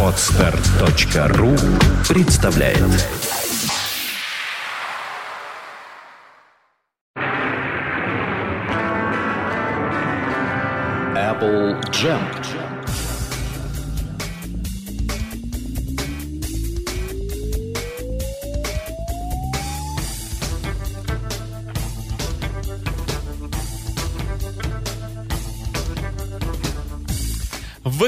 Отстар.ру представляет Apple Jam.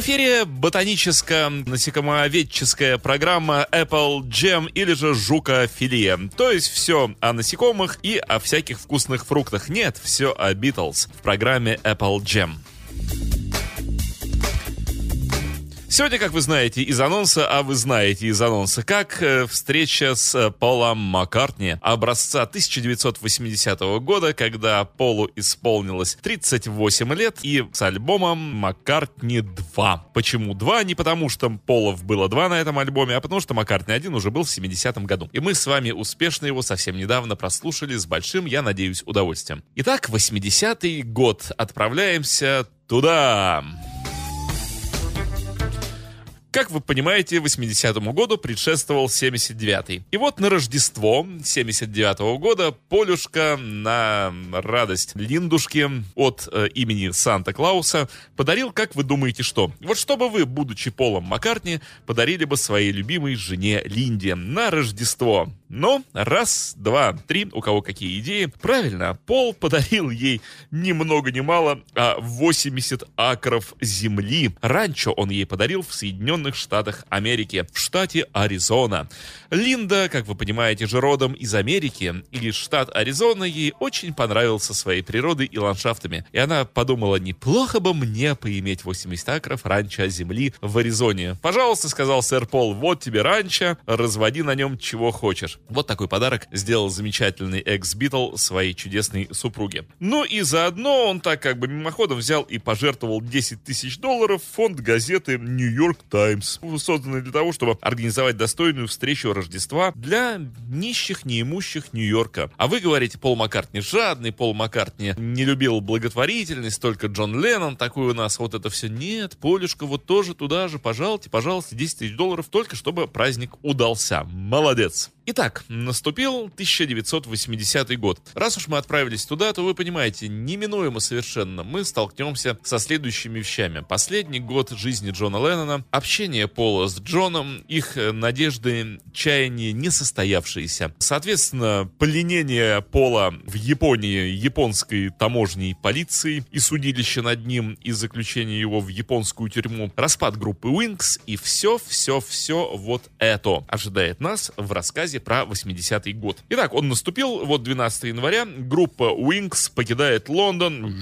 Эфире ботаническая насекомоведческая программа Apple Jam или же жукофилия. То есть все о насекомых и о всяких вкусных фруктах. Нет, все о Beatles в программе Apple Jam. Сегодня, как вы знаете из анонса, а вы знаете из анонса, как э, встреча с э, Полом Маккартни образца 1980 года, когда Полу исполнилось 38 лет, и с альбомом Маккартни 2. Почему 2? Не потому, что Полов было 2 на этом альбоме, а потому что Маккартни 1 уже был в 70-м году. И мы с вами успешно его совсем недавно прослушали с большим, я надеюсь, удовольствием. Итак, 80-й год. Отправляемся туда. Как вы понимаете, 80-му году предшествовал 79-й. И вот на Рождество 79-го года Полюшка на радость Линдушки от э, имени Санта-Клауса подарил, как вы думаете, что? Вот чтобы вы, будучи Полом Маккартни, подарили бы своей любимой жене Линде на Рождество. Но раз, два, три, у кого какие идеи. Правильно, Пол подарил ей ни много ни мало, а 80 акров земли. Ранчо он ей подарил в Соединенных Штатах Америки, в штате Аризона. Линда, как вы понимаете, же родом из Америки, и штат Аризона ей очень понравился своей природой и ландшафтами. И она подумала, неплохо бы мне поиметь 80 акров ранчо земли в Аризоне. Пожалуйста, сказал сэр Пол, вот тебе ранчо, разводи на нем чего хочешь. Вот такой подарок сделал замечательный экс-битл своей чудесной супруге. Ну и заодно он так как бы мимоходом взял и пожертвовал 10 тысяч долларов в фонд газеты Нью-Йорк Таймс, созданный для того, чтобы организовать достойную встречу Рождества для нищих, неимущих Нью-Йорка. А вы говорите, Пол Маккартни жадный, Пол Маккартни не любил благотворительность, только Джон Леннон такой у нас, вот это все. Нет, Полюшка вот тоже туда же, пожалуйте, пожалуйста, 10 тысяч долларов, только чтобы праздник удался. Молодец. Итак, наступил 1980 год. Раз уж мы отправились туда, то вы понимаете, неминуемо совершенно мы столкнемся со следующими вещами. Последний год жизни Джона Леннона, общение Пола с Джоном, их э, надежды, чаяния не состоявшиеся. Соответственно, пленение Пола в Японии японской таможней полиции и судилище над ним и заключение его в японскую тюрьму, распад группы Wings и все-все-все вот это ожидает нас в рассказе рассказе про 80-й год. Итак, он наступил, вот 12 января, группа Wings покидает Лондон,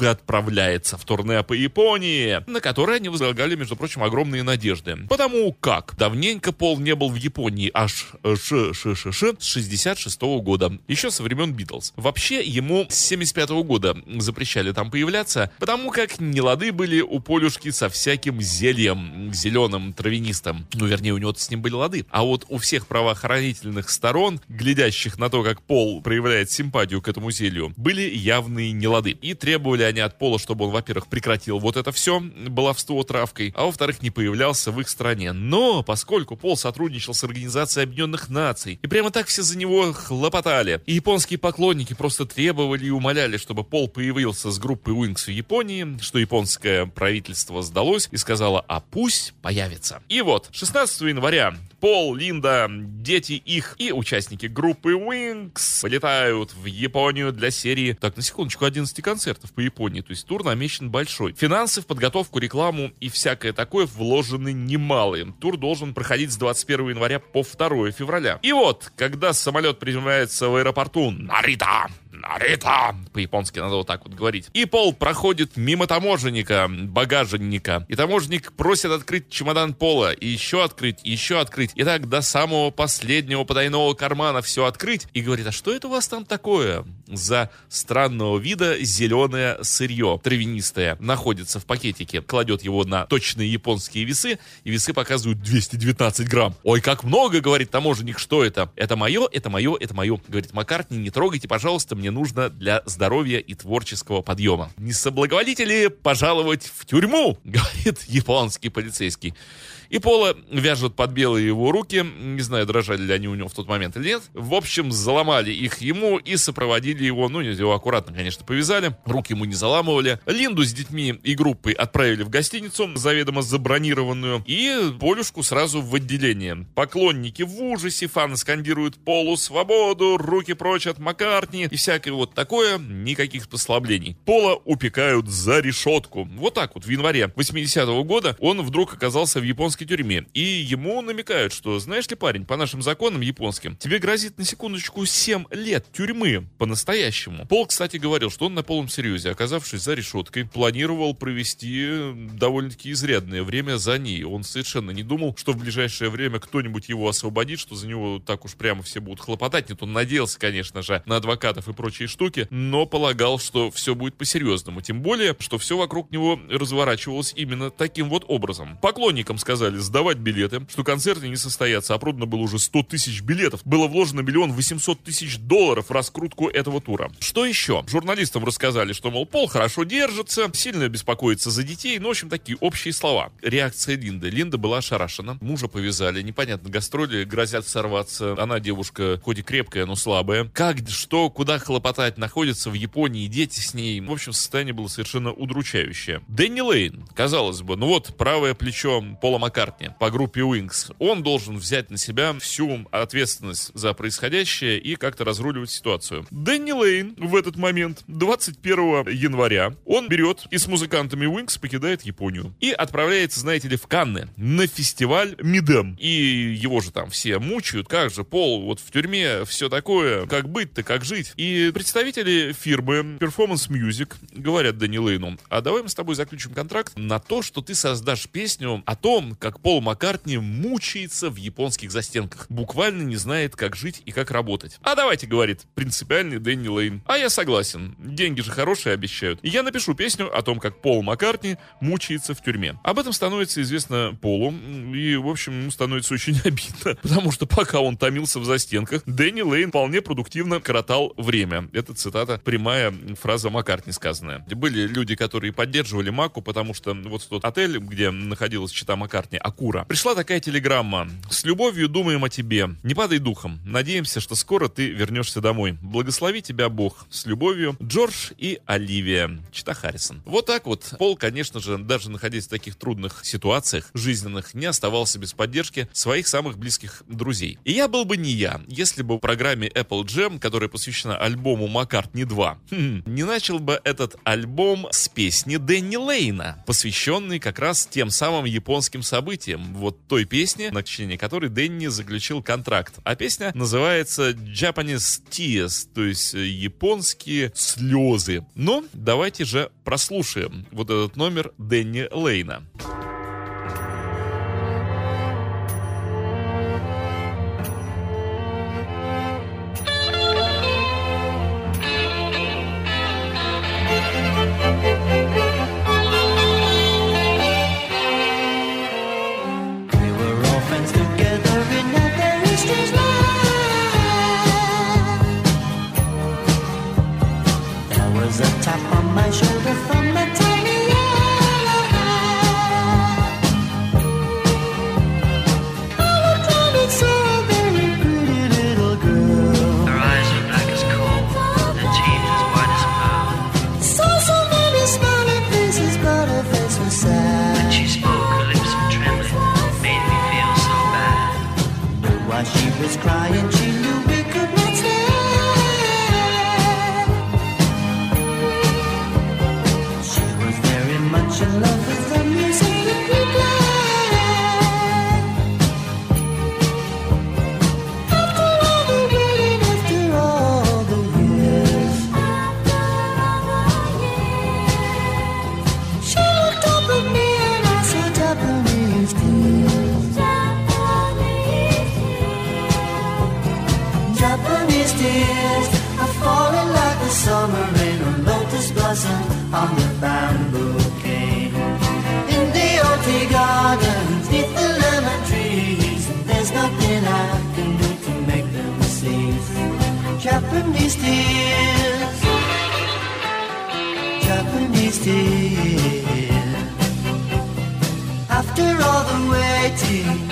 отправляется в турне по Японии, на которое они возлагали, между прочим, огромные надежды. Потому как давненько Пол не был в Японии аж ш ш ш ш с 66 -го года, еще со времен Битлз. Вообще, ему с 75 -го года запрещали там появляться, потому как нелады были у Полюшки со всяким зельем, зеленым, травянистым. Ну, вернее, у него с ним были лады. А вот у всех правоохранительных сторон, глядящих на то, как Пол проявляет симпатию к этому зелью, были явные нелады. И требовали они от Пола, чтобы он, во-первых, прекратил вот это все, баловство травкой, а во-вторых, не появлялся в их стране. Но, поскольку Пол сотрудничал с Организацией Объединенных Наций, и прямо так все за него хлопотали, и японские поклонники просто требовали и умоляли, чтобы Пол появился с группой Wings в Японии, что японское правительство сдалось и сказала, а пусть появится. И вот, 16 января Пол, Линда, дети их и участники группы Wings полетают в Японию для серии, так, на секундочку, 11 концертов по Японии, то есть тур намечен большой. Финансы в подготовку, рекламу и всякое такое вложены немалые. Тур должен проходить с 21 января по 2 февраля. И вот, когда самолет приземляется в аэропорту Нарита, Нарита, по-японски надо вот так вот говорить. И Пол проходит мимо таможенника, багажника. И таможенник просит открыть чемодан Пола. И еще открыть, и еще открыть. И так до самого последнего потайного кармана все открыть. И говорит, а что это у вас там такое? За странного вида зеленое сырье, травянистое, находится в пакетике. Кладет его на точные японские весы. И весы показывают 219 грамм. Ой, как много, говорит таможенник, что это? Это мое, это мое, это мое. Говорит Маккартни, не трогайте, пожалуйста, мне нужно для здоровья и творческого подъема. Не соблаговолите ли пожаловать в тюрьму, говорит японский полицейский. И Пола вяжут под белые его руки, не знаю, дрожали ли они у него в тот момент или нет. В общем, заломали их ему и сопроводили его, ну, его аккуратно, конечно, повязали, руки ему не заламывали. Линду с детьми и группой отправили в гостиницу, заведомо забронированную, и Полюшку сразу в отделение. Поклонники в ужасе, фаны скандируют Полу свободу, руки прочь от Маккартни и всякое вот такое, никаких послаблений. Пола упекают за решетку. Вот так вот, в январе 80-го года он вдруг оказался в японской японской тюрьме. И ему намекают, что, знаешь ли, парень, по нашим законам японским, тебе грозит на секундочку 7 лет тюрьмы по-настоящему. Пол, кстати, говорил, что он на полном серьезе, оказавшись за решеткой, планировал провести довольно-таки изрядное время за ней. Он совершенно не думал, что в ближайшее время кто-нибудь его освободит, что за него так уж прямо все будут хлопотать. Нет, он надеялся, конечно же, на адвокатов и прочие штуки, но полагал, что все будет по-серьезному. Тем более, что все вокруг него разворачивалось именно таким вот образом. Поклонникам сказали, стали сдавать билеты, что концерты не состоятся, а продано было уже 100 тысяч билетов. Было вложено миллион 800 тысяч долларов в раскрутку этого тура. Что еще? Журналистам рассказали, что, мол, Пол хорошо держится, сильно беспокоится за детей, ну, в общем, такие общие слова. Реакция Линды. Линда была ошарашена, мужа повязали, непонятно, гастроли грозят сорваться. Она девушка, хоть и крепкая, но слабая. Как, что, куда хлопотать, находится в Японии, дети с ней. В общем, состояние было совершенно удручающее. Дэнни Лейн, казалось бы, ну вот, правое плечо Пола Маккартни Маккартни по группе Wings. Он должен взять на себя всю ответственность за происходящее и как-то разруливать ситуацию. Дэнни Лейн в этот момент, 21 января, он берет и с музыкантами Wings покидает Японию. И отправляется, знаете ли, в Канны на фестиваль Мидем. И его же там все мучают, как же, Пол, вот в тюрьме все такое, как быть-то, как жить. И представители фирмы Performance Music говорят Дэнни Лейну, а давай мы с тобой заключим контракт на то, что ты создашь песню о том, как Пол Маккартни мучается в японских застенках. Буквально не знает, как жить и как работать. А давайте, говорит принципиальный Дэнни Лейн. А я согласен. Деньги же хорошие обещают. И я напишу песню о том, как Пол Маккартни мучается в тюрьме. Об этом становится известно Полу. И, в общем, ему становится очень обидно. Потому что пока он томился в застенках, Дэнни Лейн вполне продуктивно коротал время. Это цитата, прямая фраза Маккартни сказанная. Были люди, которые поддерживали Маку, потому что вот тот отель, где находилась чита Маккартни, Акура. Пришла такая телеграмма. «С любовью думаем о тебе. Не падай духом. Надеемся, что скоро ты вернешься домой. Благослови тебя Бог. С любовью, Джордж и Оливия». Чита Харрисон. Вот так вот. Пол, конечно же, даже находясь в таких трудных ситуациях жизненных, не оставался без поддержки своих самых близких друзей. И я был бы не я, если бы в программе Apple Jam, которая посвящена альбому Маккартни 2, хм, не начал бы этот альбом с песни Дэнни Лейна, посвященный как раз тем самым японским событиям, событием, вот той песни, на течение которой Дэнни заключил контракт. А песня называется Japanese Tears, то есть э, японские слезы. Но давайте же прослушаем вот этот номер Дэнни Лейна. Japanese tears, Japanese tears. After all the waiting.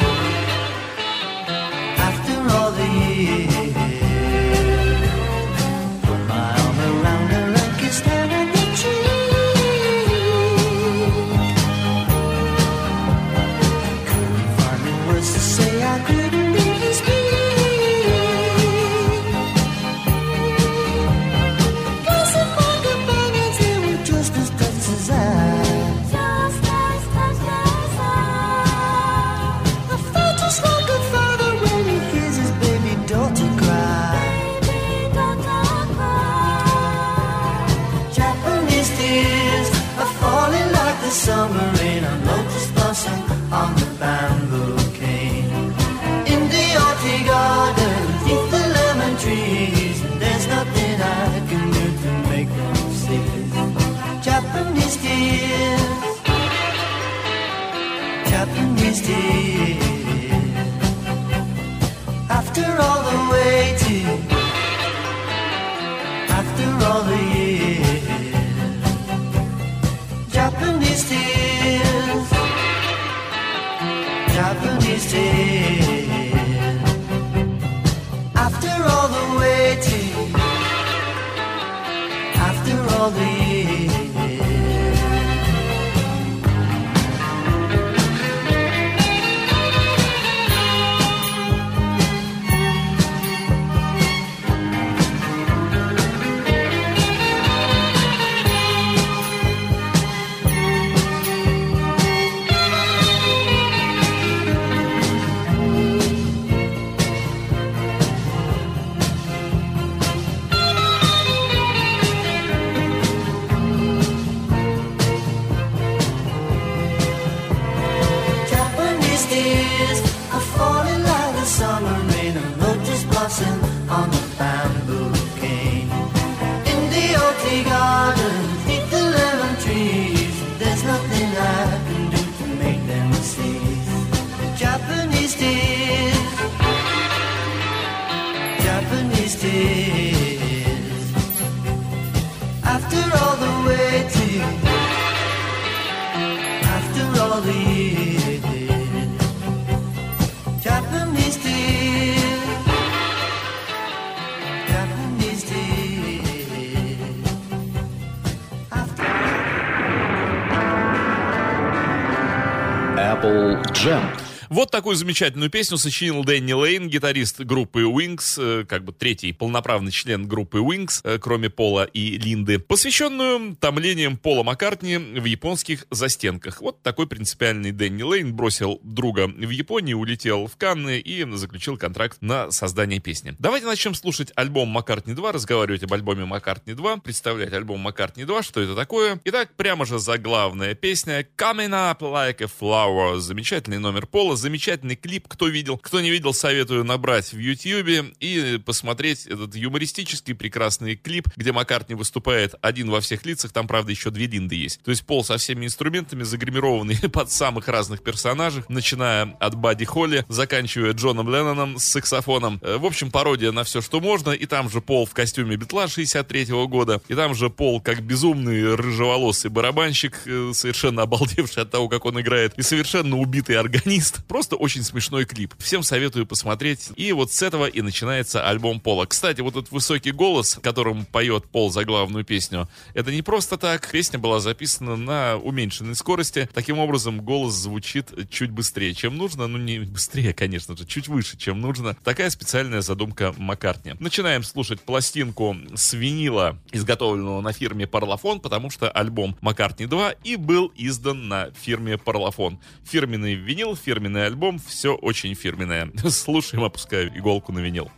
Такую замечательную песню сочинил Дэнни Лейн, гитарист группы Wings, э, как бы третий полноправный член группы Wings, э, кроме Пола и Линды, посвященную томлениям Пола Маккартни в японских застенках. Вот такой принципиальный Дэнни Лейн бросил друга в Японии, улетел в Канны и заключил контракт на создание песни. Давайте начнем слушать альбом Маккартни 2, разговаривать об альбоме Маккартни 2, представлять альбом Маккартни 2, что это такое. Итак, прямо же заглавная песня Coming Up Like a Flower. Замечательный номер Пола, замечательный клип. Кто видел, кто не видел, советую набрать в YouTube и посмотреть этот юмористический прекрасный клип, где Маккартни выступает один во всех лицах. Там, правда, еще две Линды есть. То есть Пол со всеми инструментами, загримированный под самых разных персонажей, начиная от Бадди Холли, заканчивая Джоном Ленноном с саксофоном. Э, В общем, пародия на все, что можно. И там же Пол в костюме Битла 63 года. И там же Пол как безумный рыжеволосый барабанщик, э, совершенно обалдевший от того, как он играет. И совершенно убитый органист. Просто очень смешной клип. Всем советую посмотреть. И вот с этого и начинается альбом Пола. Кстати, вот этот высокий голос, которым поет Пол за главную песню, это не просто так. Песня была записана на уменьшенной скорости. Таким образом, голос звучит чуть быстрее, чем нужно. Ну, не быстрее, конечно же, чуть выше, чем нужно. Такая специальная задумка Маккартни. Начинаем слушать пластинку с винила, изготовленного на фирме Parlophone, потому что альбом Маккартни 2 и был издан на фирме Parlophone. Фирменный винил, фирменный альбом, все очень фирменное. Слушаем, опускаю иголку на винил.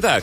Итак,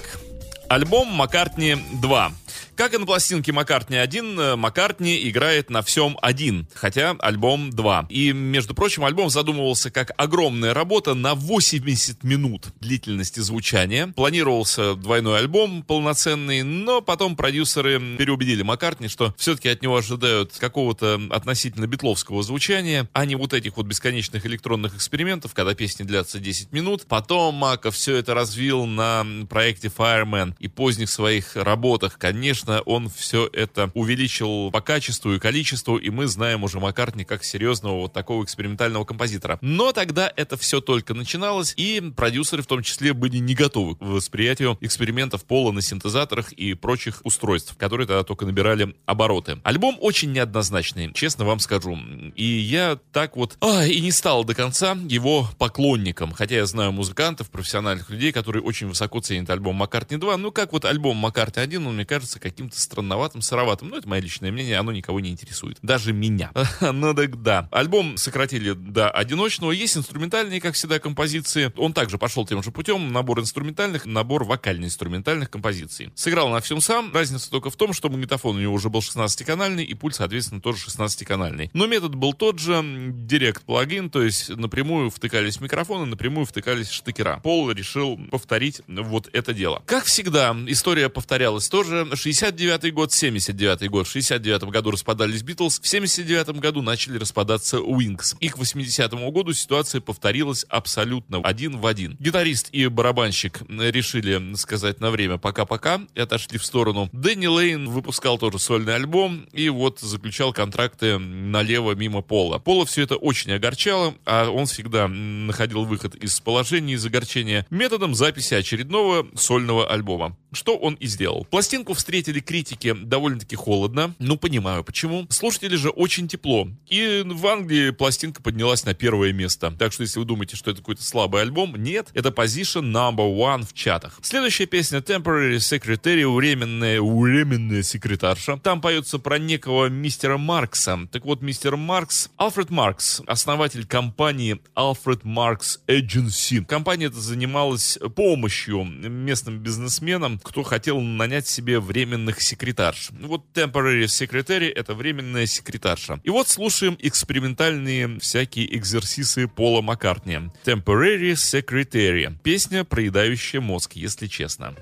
альбом Маккартни 2. Как и на пластинке Маккартни 1, э, Маккартни играет на всем один, хотя альбом 2. И, между прочим, альбом задумывался как огромная работа на 80 минут длительности звучания. Планировался двойной альбом полноценный, но потом продюсеры переубедили Маккартни, что все-таки от него ожидают какого-то относительно битловского звучания, а не вот этих вот бесконечных электронных экспериментов, когда песни длятся 10 минут. Потом Мака все это развил на проекте Fireman и поздних своих работах. Конечно, он все это увеличил по качеству и количеству, и мы знаем уже Маккартни как серьезного вот такого экспериментального композитора. Но тогда это все только начиналось, и продюсеры в том числе были не готовы к восприятию экспериментов Пола на синтезаторах и прочих устройств, которые тогда только набирали обороты. Альбом очень неоднозначный, честно вам скажу. И я так вот а, и не стал до конца его поклонником, хотя я знаю музыкантов, профессиональных людей, которые очень высоко ценят альбом Маккартни 2, ну как вот альбом Маккартни 1, он мне кажется каким-то странноватым, сыроватым. Ну, это мое личное мнение, оно никого не интересует. Даже меня. ну так да. Альбом сократили до одиночного. Есть инструментальные, как всегда, композиции. Он также пошел тем же путем. Набор инструментальных, набор вокально-инструментальных композиций. Сыграл на всем сам. Разница только в том, что магнитофон у него уже был 16-канальный, и пульт, соответственно, тоже 16-канальный. Но метод был тот же. Директ плагин, то есть напрямую втыкались микрофоны, напрямую втыкались штыкера. Пол решил повторить вот это дело. Как всегда, история повторялась тоже. 69 год, 79 год. В 69 году распадались Битлз. В 79 году начали распадаться Уинкс. И к 80 году ситуация повторилась абсолютно один в один. Гитарист и барабанщик решили сказать на время пока-пока и отошли в сторону. Дэнни Лейн выпускал тоже сольный альбом и вот заключал контракты налево мимо Пола. Пола все это очень огорчало, а он всегда находил выход из положения, из огорчения методом записи очередного сольного альбома. Что он и сделал. Пластинку встретили критики довольно-таки холодно. Ну, понимаю, почему. Слушатели же очень тепло. И в Англии пластинка поднялась на первое место. Так что, если вы думаете, что это какой-то слабый альбом, нет. Это position number one в чатах. Следующая песня Temporary Secretary, временная, временная секретарша. Там поется про некого мистера Маркса. Так вот, мистер Маркс, Алфред Маркс, основатель компании Alfred Marks Agency. Компания эта занималась помощью местным бизнесменам, кто хотел нанять себе временных секретарш. Ну Вот temporary secretary — это временная секретарша. И вот слушаем экспериментальные всякие экзерсисы Пола Маккартни. Temporary secretary. Песня, проедающая мозг, если честно.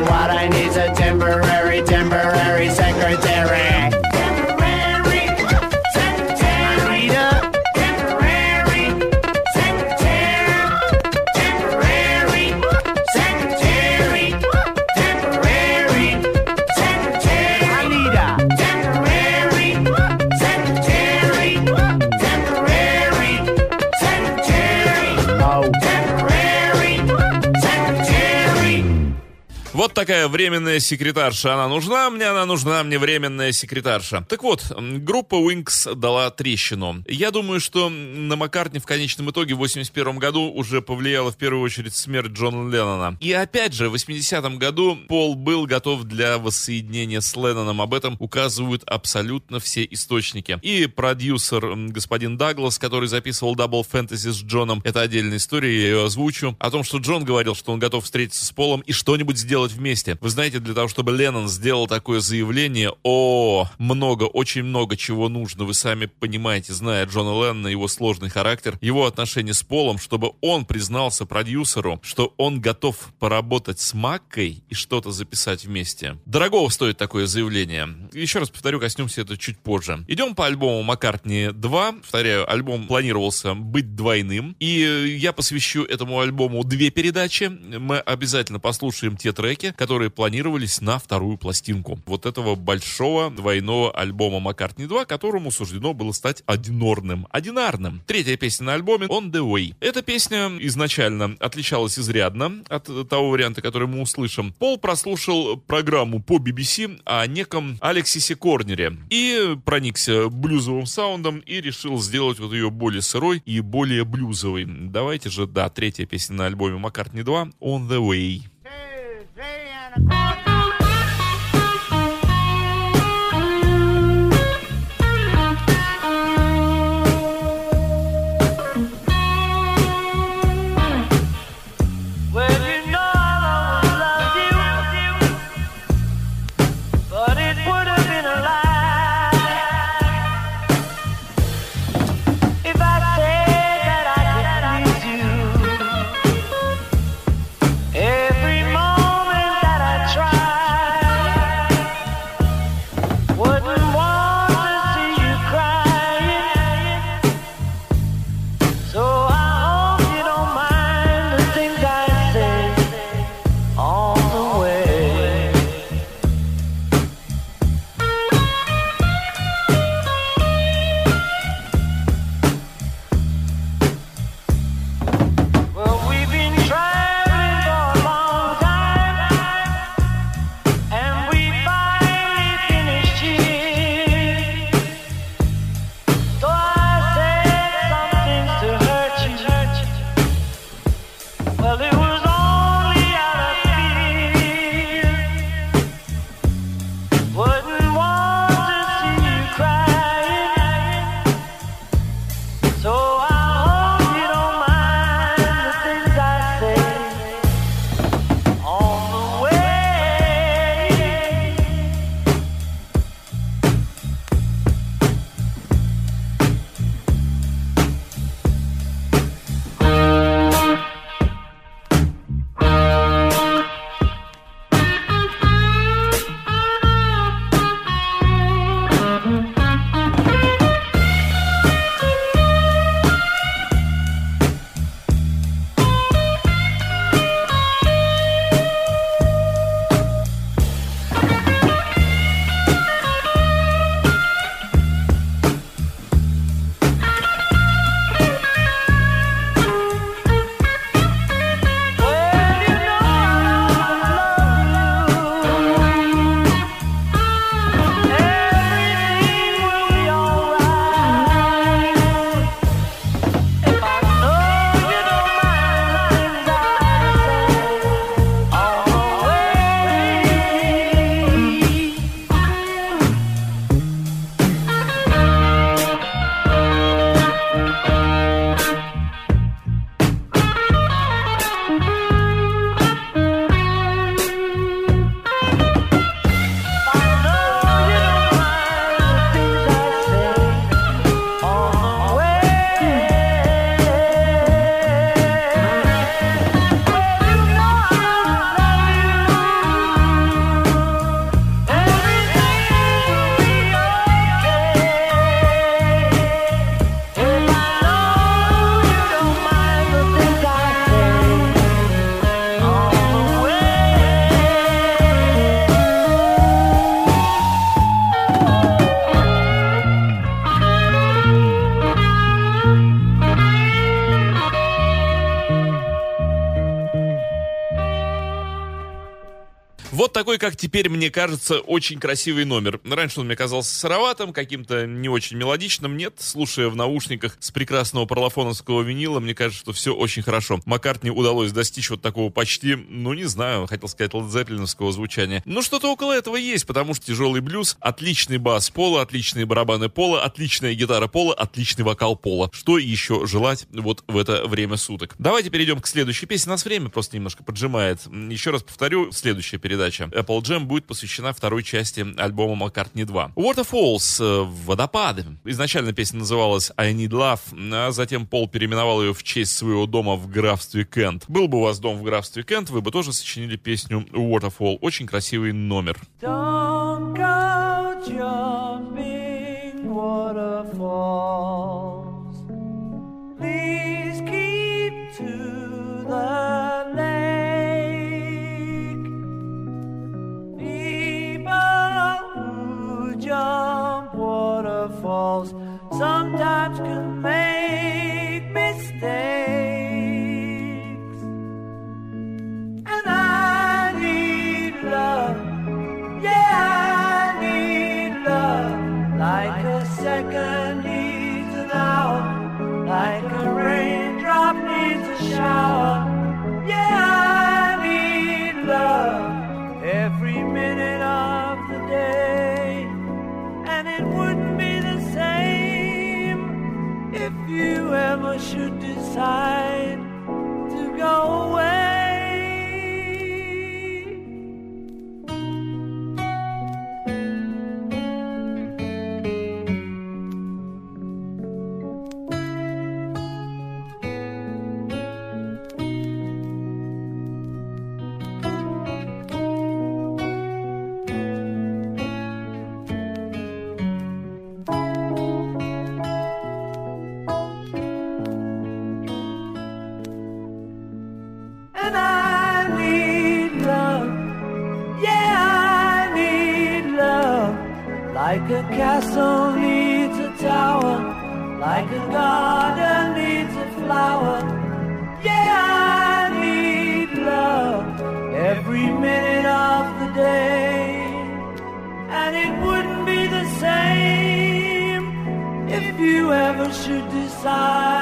What I need's Вот такая временная секретарша. Она нужна мне, она нужна мне временная секретарша. Так вот, группа Wings дала трещину. Я думаю, что на Маккартни в конечном итоге в 81 году уже повлияла в первую очередь смерть Джона Леннона. И опять же, в 80 году Пол был готов для воссоединения с Ленноном. Об этом указывают абсолютно все источники. И продюсер господин Даглас, который записывал Double Fantasy с Джоном, это отдельная история, я ее озвучу, о том, что Джон говорил, что он готов встретиться с Полом и что-нибудь сделать вместе. Вы знаете, для того, чтобы Леннон сделал такое заявление, о, много, очень много чего нужно, вы сами понимаете, зная Джона Леннона, его сложный характер, его отношения с Полом, чтобы он признался продюсеру, что он готов поработать с Маккой и что-то записать вместе. Дорогого стоит такое заявление. Еще раз повторю, коснемся это чуть позже. Идем по альбому Маккартни 2. Повторяю, альбом планировался быть двойным. И я посвящу этому альбому две передачи. Мы обязательно послушаем те треки, которые планировались на вторую пластинку. Вот этого большого двойного альбома Маккартни 2, которому суждено было стать одинорным, одинарным. Третья песня на альбоме On The Way. Эта песня изначально отличалась изрядно от того варианта, который мы услышим. Пол прослушал программу по BBC о неком Алексисе Корнере и проникся блюзовым саундом и решил сделать вот ее более сырой и более блюзовой. Давайте же, да, третья песня на альбоме Маккартни 2 On The Way. Bye. Такой, как теперь мне кажется, очень красивый номер. Раньше он мне казался сыроватым, каким-то не очень мелодичным. Нет, слушая в наушниках с прекрасного парлофоновского винила, мне кажется, что все очень хорошо. Маккартни удалось достичь вот такого почти, ну не знаю, хотел сказать, ладзеппелиновского звучания. Ну что-то около этого есть, потому что тяжелый блюз, отличный бас пола, отличные барабаны пола, отличная гитара пола, отличный вокал пола. Что еще желать вот в это время суток? Давайте перейдем к следующей песне. Нас время просто немножко поджимает. Еще раз повторю, следующая передача Apple Jam будет посвящена второй части альбома Маккартни 2. Waterfalls, э, водопады. Изначально песня называлась I Need Love, а затем Пол переименовал ее в честь своего дома в графстве Кент. Был бы у вас дом в графстве Кент, вы бы тоже сочинили песню Waterfall. Очень красивый номер. Don't go jumping can make mistakes. And I need love. Yeah, I need love. Like a second needs an hour. Like a raindrop needs a shower. Yeah, should decide to go side.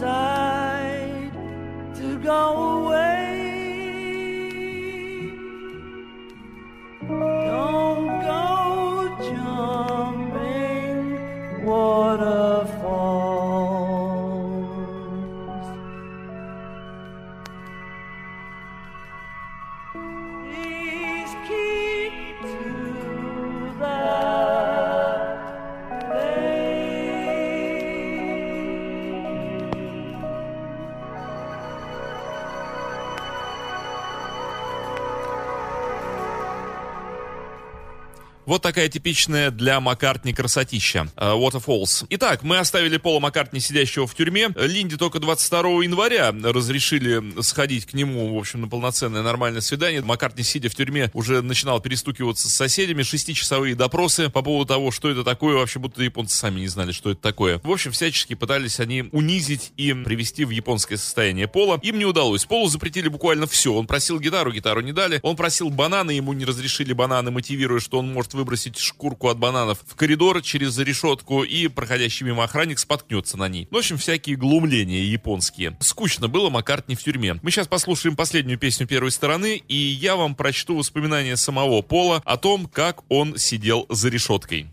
inside. Такая типичная для Маккартни красотища. э, Waterfalls. Итак, мы оставили Пола Маккартни сидящего в тюрьме. Линде только 22 января разрешили сходить к нему, в общем, на полноценное нормальное свидание. Маккартни, сидя в тюрьме, уже начинал перестукиваться с соседями. Шестичасовые допросы по поводу того, что это такое, вообще будто японцы сами не знали, что это такое. В общем, всячески пытались они унизить и привести в японское состояние Пола. Им не удалось. Полу запретили буквально все. Он просил гитару, гитару не дали. Он просил бананы, ему не разрешили бананы, мотивируя, что он может выбросить шкурку от бананов в коридор через решетку, и проходящий мимо охранник споткнется на ней. Ну, в общем, всякие глумления японские. Скучно было Маккартни в тюрьме. Мы сейчас послушаем последнюю песню первой стороны, и я вам прочту воспоминания самого Пола о том, как он сидел за решеткой.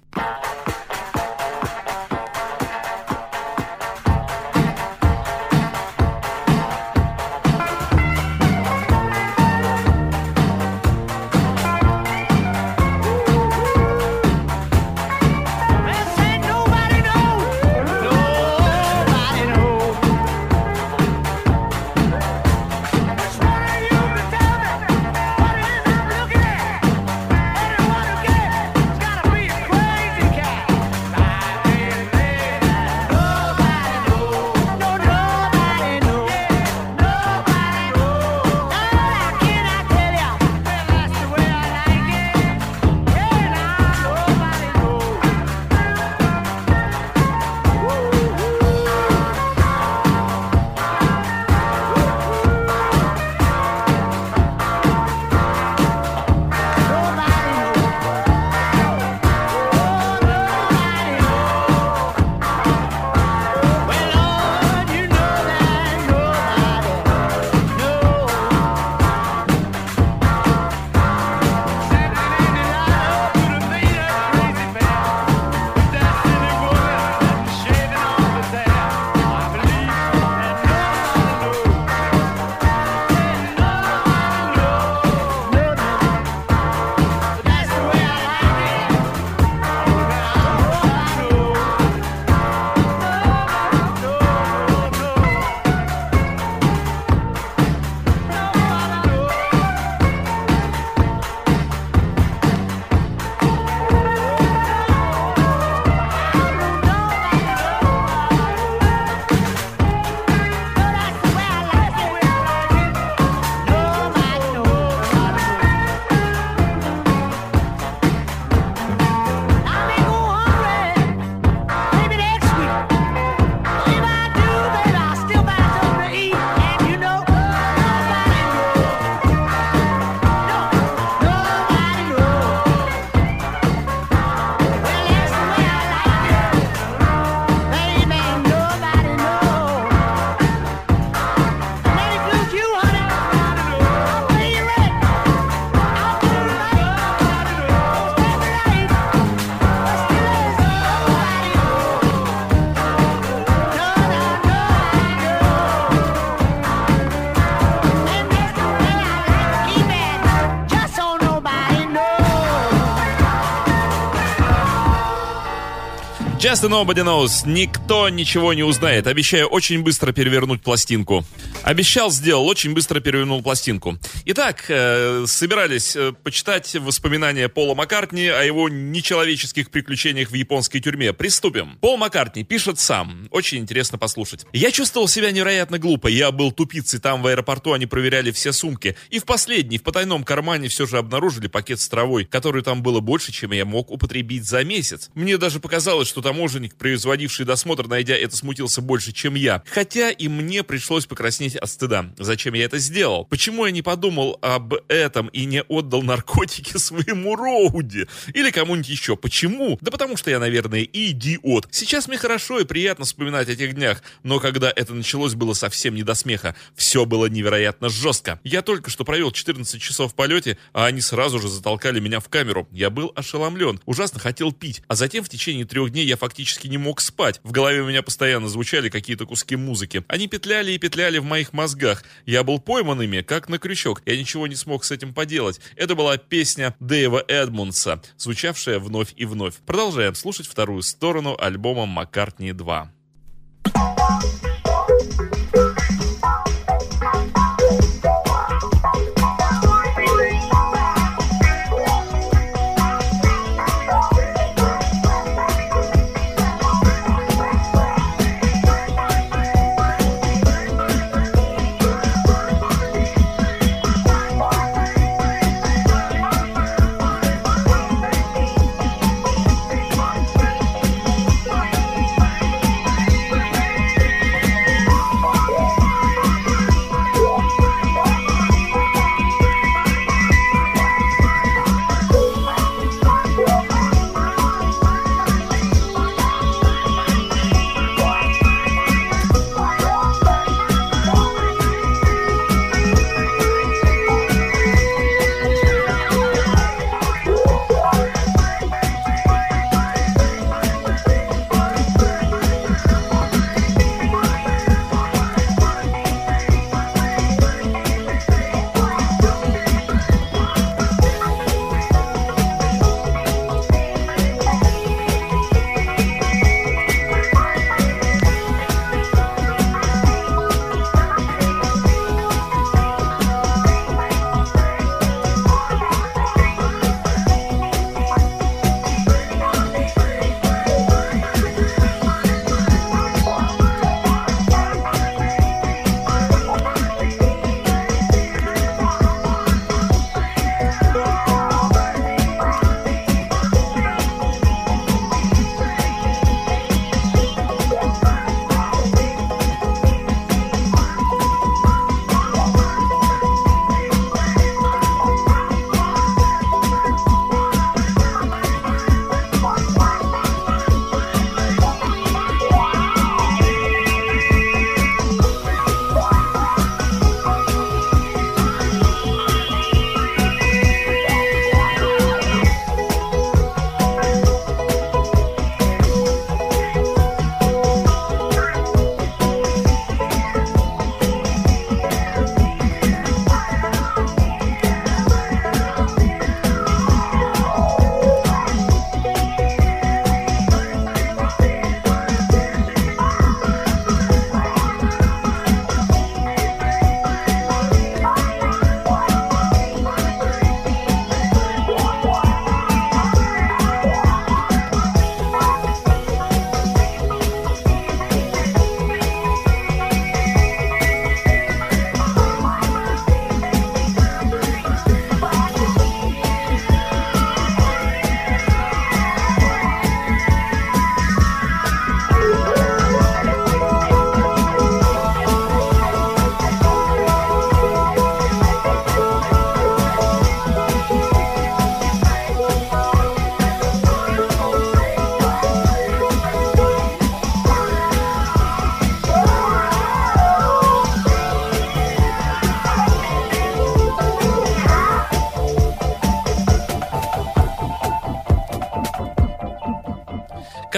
Just Nobody Knows. Никто ничего не узнает. Обещаю очень быстро перевернуть пластинку. Обещал, сделал. Очень быстро перевернул пластинку. Итак, э, собирались э, почитать воспоминания Пола Маккартни о его нечеловеческих приключениях в японской тюрьме. Приступим. Пол Маккартни пишет сам. Очень интересно послушать. Я чувствовал себя невероятно глупо. Я был тупицей. Там в аэропорту они проверяли все сумки. И в последний, в потайном кармане все же обнаружили пакет с травой, который там было больше, чем я мог употребить за месяц. Мне даже показалось, что таможенник, производивший досмотр, найдя это, смутился больше, чем я. Хотя и мне пришлось покраснеть от стыда. Зачем я это сделал? Почему я не подумал об этом и не отдал наркотики своему Роуди? Или кому-нибудь еще? Почему? Да потому что я, наверное, идиот. Сейчас мне хорошо и приятно вспоминать о тех днях, но когда это началось, было совсем не до смеха. Все было невероятно жестко. Я только что провел 14 часов в полете, а они сразу же затолкали меня в камеру. Я был ошеломлен, ужасно хотел пить. А затем в течение трех дней я фактически не мог спать. В голове у меня постоянно звучали какие-то куски музыки. Они петляли и петляли в моих мозгах. Я был пойман ими, как на крючок. Я ничего не смог с этим поделать. Это была песня Дэйва Эдмундса, звучавшая вновь и вновь. Продолжаем слушать вторую сторону альбома Маккартни 2. Thank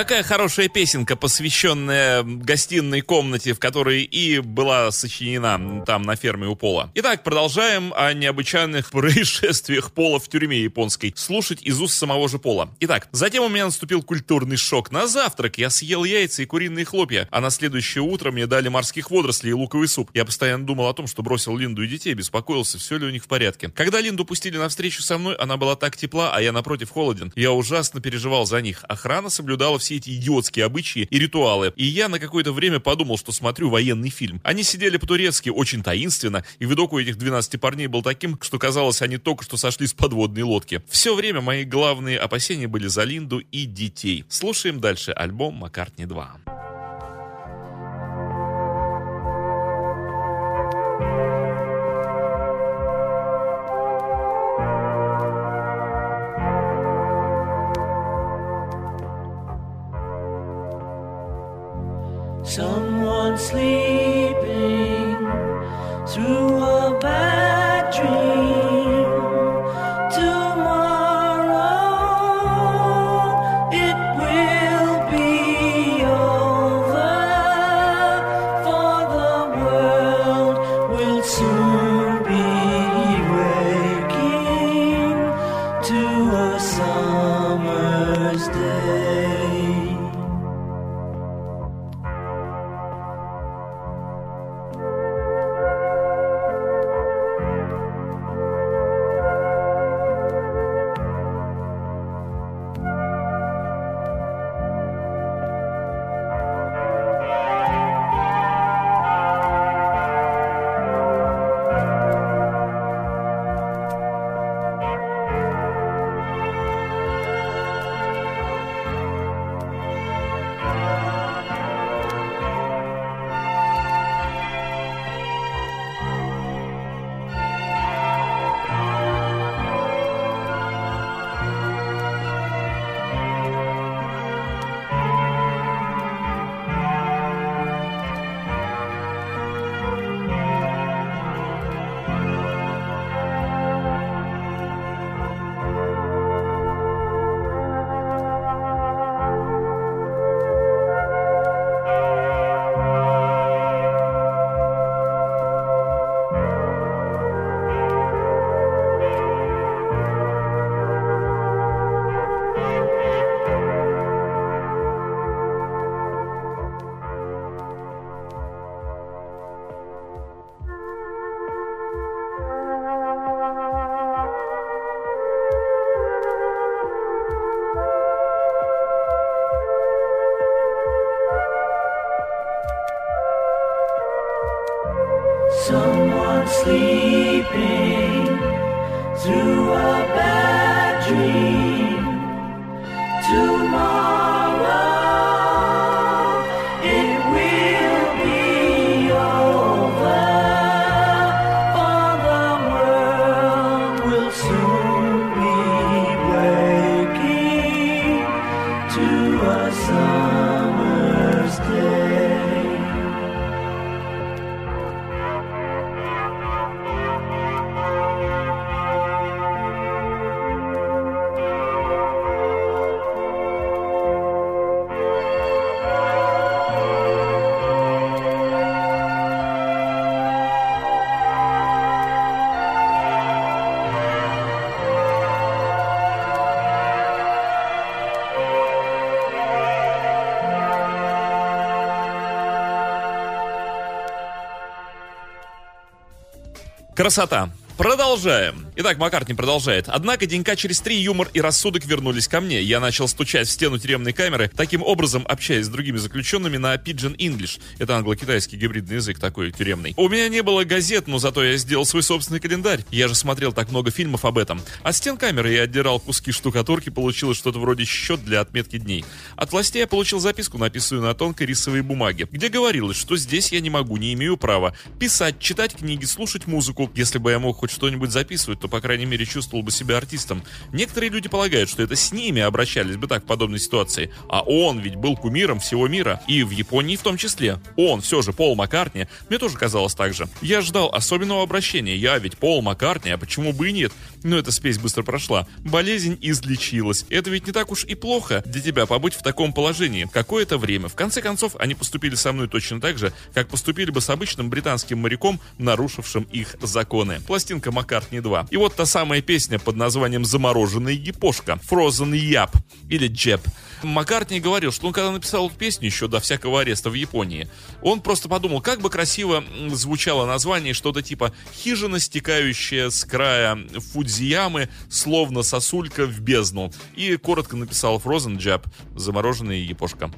Какая хорошая песенка, посвященная гостиной комнате, в которой и была сочинена там на ферме у Пола. Итак, продолжаем о необычайных происшествиях Пола в тюрьме японской. Слушать из уст самого же Пола. Итак, затем у меня наступил культурный шок. На завтрак я съел яйца и куриные хлопья, а на следующее утро мне дали морских водорослей и луковый суп. Я постоянно думал о том, что бросил Линду и детей, беспокоился, все ли у них в порядке. Когда Линду пустили на встречу со мной, она была так тепла, а я напротив холоден. Я ужасно переживал за них. Охрана соблюдала все эти идиотские обычаи и ритуалы. И я на какое-то время подумал, что смотрю военный фильм. Они сидели по-турецки очень таинственно, и видок у этих 12 парней был таким, что казалось, они только что сошли с подводной лодки. Все время мои главные опасения были за Линду и детей. Слушаем дальше альбом Маккартни 2. Красота. Продолжаем. Итак, Маккартни продолжает. Однако денька через три юмор и рассудок вернулись ко мне. Я начал стучать в стену тюремной камеры, таким образом общаясь с другими заключенными на Pidgin English. Это англо-китайский гибридный язык такой тюремный. У меня не было газет, но зато я сделал свой собственный календарь. Я же смотрел так много фильмов об этом. От стен камеры я отдирал куски штукатурки, получилось что-то вроде счет для отметки дней. От властей я получил записку, написанную на тонкой рисовой бумаге, где говорилось, что здесь я не могу, не имею права писать, читать книги, слушать музыку. Если бы я мог хоть что-нибудь записывать, то кто, по крайней мере, чувствовал бы себя артистом. Некоторые люди полагают, что это с ними обращались бы так в подобной ситуации. А он ведь был кумиром всего мира. И в Японии в том числе. Он, все же, Пол Маккартни, мне тоже казалось так же. Я ждал особенного обращения. Я ведь Пол Маккартни, а почему бы и нет? Но эта спесь быстро прошла. Болезнь излечилась. Это ведь не так уж и плохо для тебя побыть в таком положении какое-то время. В конце концов, они поступили со мной точно так же, как поступили бы с обычным британским моряком, нарушившим их законы. Пластинка Маккартни 2. И вот та самая песня под названием «Замороженная епошка» Frozen Yap или Jeb. Маккартни говорил, что он когда написал эту песню еще до всякого ареста в Японии, он просто подумал, как бы красиво звучало название, что-то типа «Хижина, стекающая с края Фудзиямы, словно сосулька в бездну». И коротко написал Frozen Jab, замороженная епошка.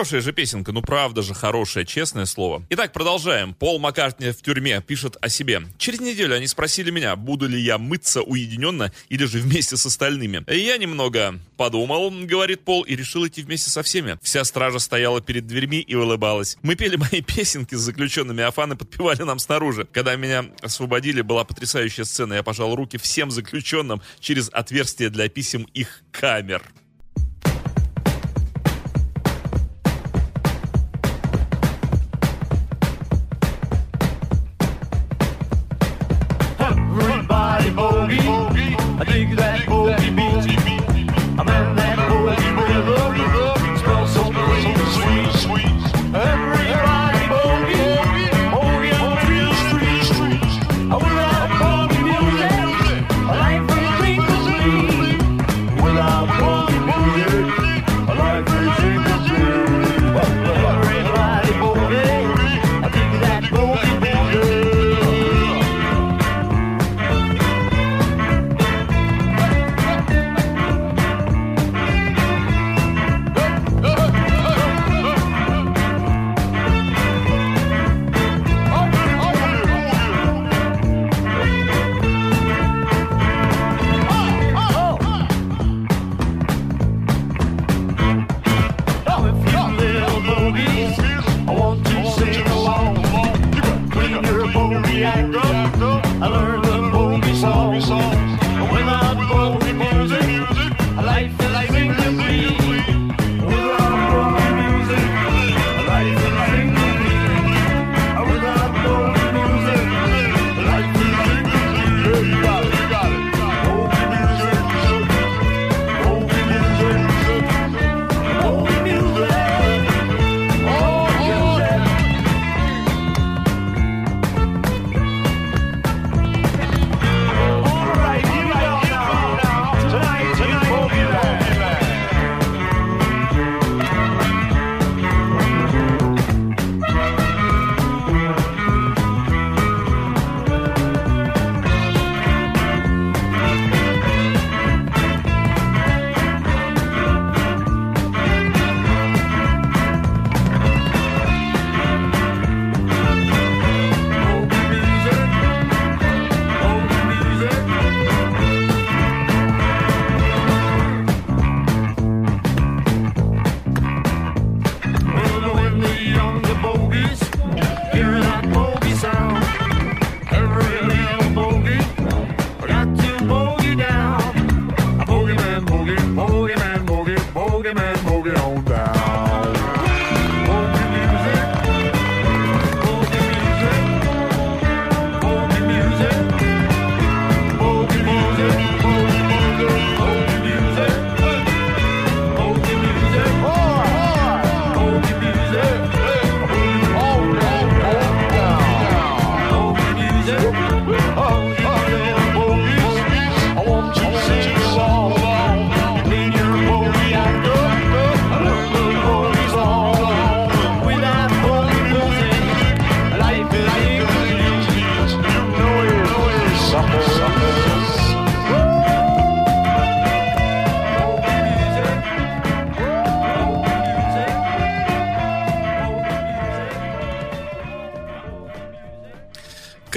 Хорошая же песенка, ну правда же хорошая, честное слово. Итак, продолжаем. Пол Маккартни в тюрьме пишет о себе. Через неделю они спросили меня, буду ли я мыться уединенно или же вместе с остальными. Я немного подумал, говорит Пол, и решил идти вместе со всеми. Вся стража стояла перед дверьми и улыбалась. Мы пели мои песенки с заключенными, а фаны подпевали нам снаружи. Когда меня освободили, была потрясающая сцена. Я пожал руки всем заключенным через отверстие для писем их камер. Oh.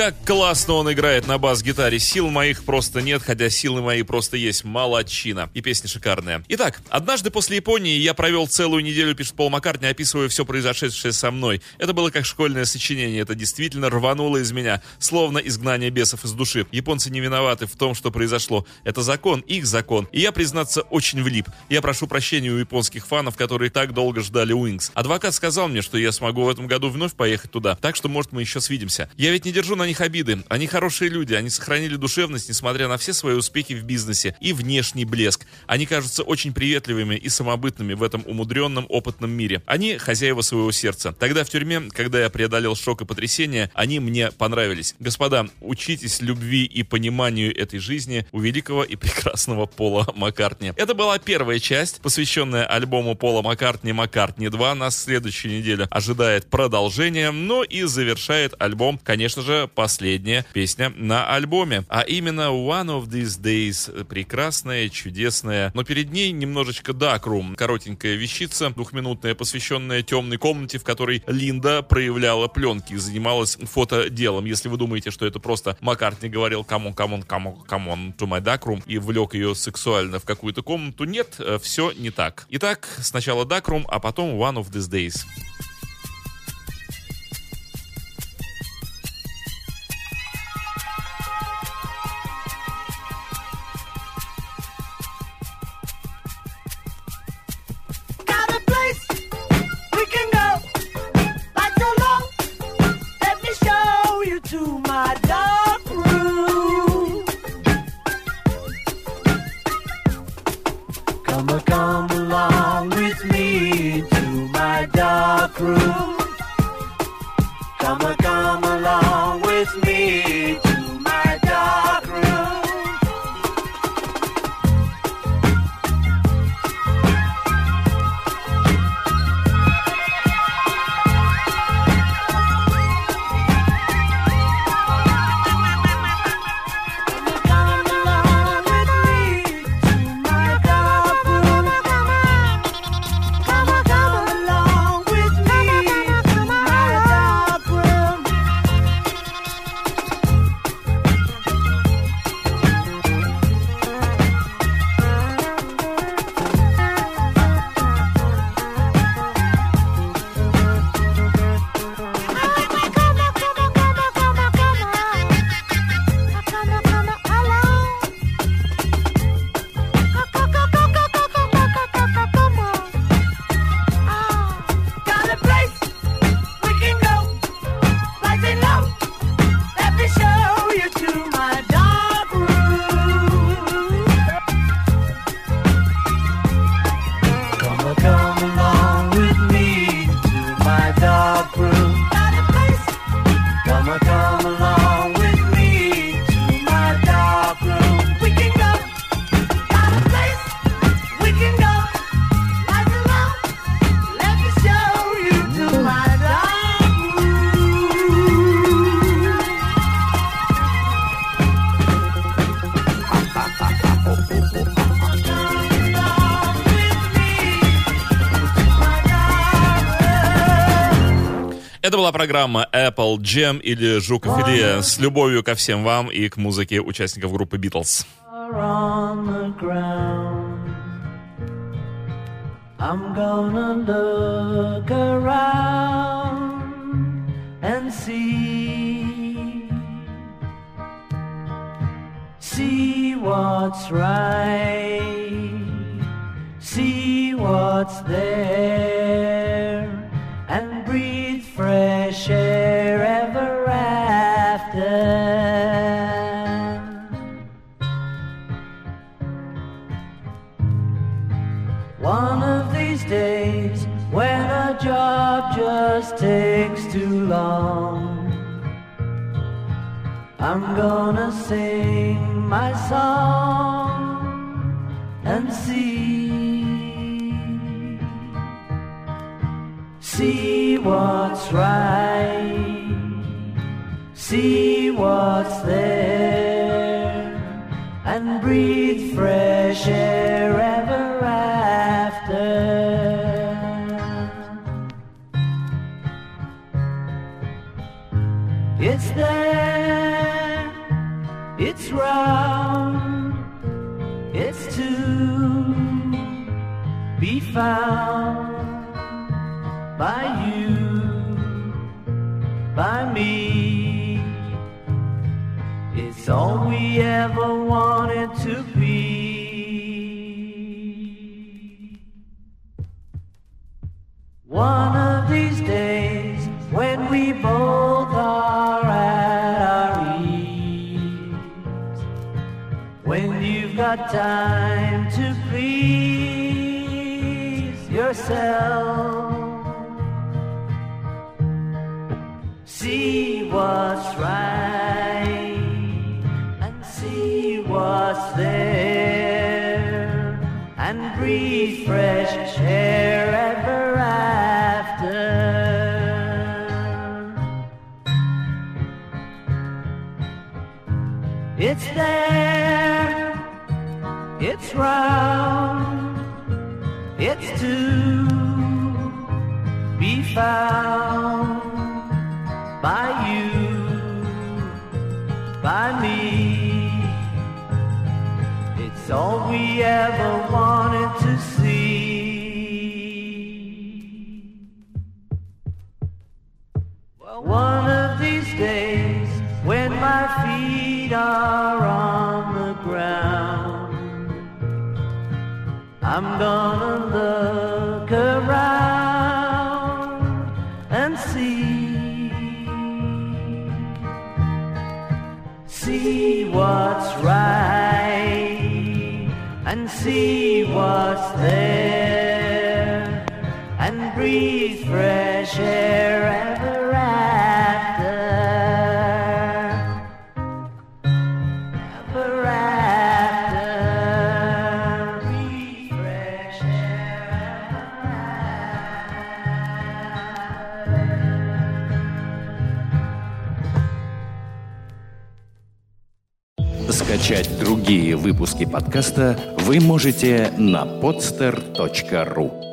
Как классно он играет на бас-гитаре. Сил моих просто нет, хотя силы мои просто есть. Молодчина. И песня шикарная. Итак, однажды после Японии я провел целую неделю, пишет Пол Маккартни, описывая все произошедшее со мной. Это было как школьное сочинение. Это действительно рвануло из меня, словно изгнание бесов из души. Японцы не виноваты в том, что произошло. Это закон, их закон. И я, признаться, очень влип. Я прошу прощения у японских фанов, которые так долго ждали Уинкс. Адвокат сказал мне, что я смогу в этом году вновь поехать туда. Так что, может, мы еще свидимся. Я ведь не держу на них обиды. Они хорошие люди. Они сохранили душевность, несмотря на все свои успехи в бизнесе и внешний блеск. Они кажутся очень приветливыми и самобытными в этом умудренном, опытном мире. Они хозяева своего сердца. Тогда в тюрьме, когда я преодолел шок и потрясение, они мне понравились. Господа, учитесь любви и пониманию этой жизни у великого и прекрасного Пола Маккартни. Это была первая часть, посвященная альбому Пола Маккартни «Маккартни 2». Нас следующей неделе ожидает продолжение, но и завершает альбом, конечно же, последняя песня на альбоме. А именно One of These Days. Прекрасная, чудесная. Но перед ней немножечко Room. Коротенькая вещица, двухминутная, посвященная темной комнате, в которой Линда проявляла пленки и занималась фотоделом. Если вы думаете, что это просто Маккартни говорил камон, камон, камон, камон, to my room и влек ее сексуально в какую-то комнату, нет, все не так. Итак, сначала Room, а потом One of These Days. Это была программа Apple Jam или Жукофилия с любовью ко всем вам и к музыке участников группы Beatles. I'm gonna look around and see, see what's right, see what's there, fresh air ever after. One of these days, when a job just takes too long, I'm gonna sing my song and see, see what's right, see what's there, and breathe fresh air ever after. It's there, it's round, it's to be found by you, by me. It's all we ever wanted to be. One of these days, when we both are at our ease, when you've got time to please yourself, fresh air ever after. It's there, it's round, it's to be found by you, by me. It's all we ever wanted and see what's there and breathe fresh air ever after. Ever after. Breathe fresh air ever after. Скачать другие выпуски подкаста вы можете на podster.ru.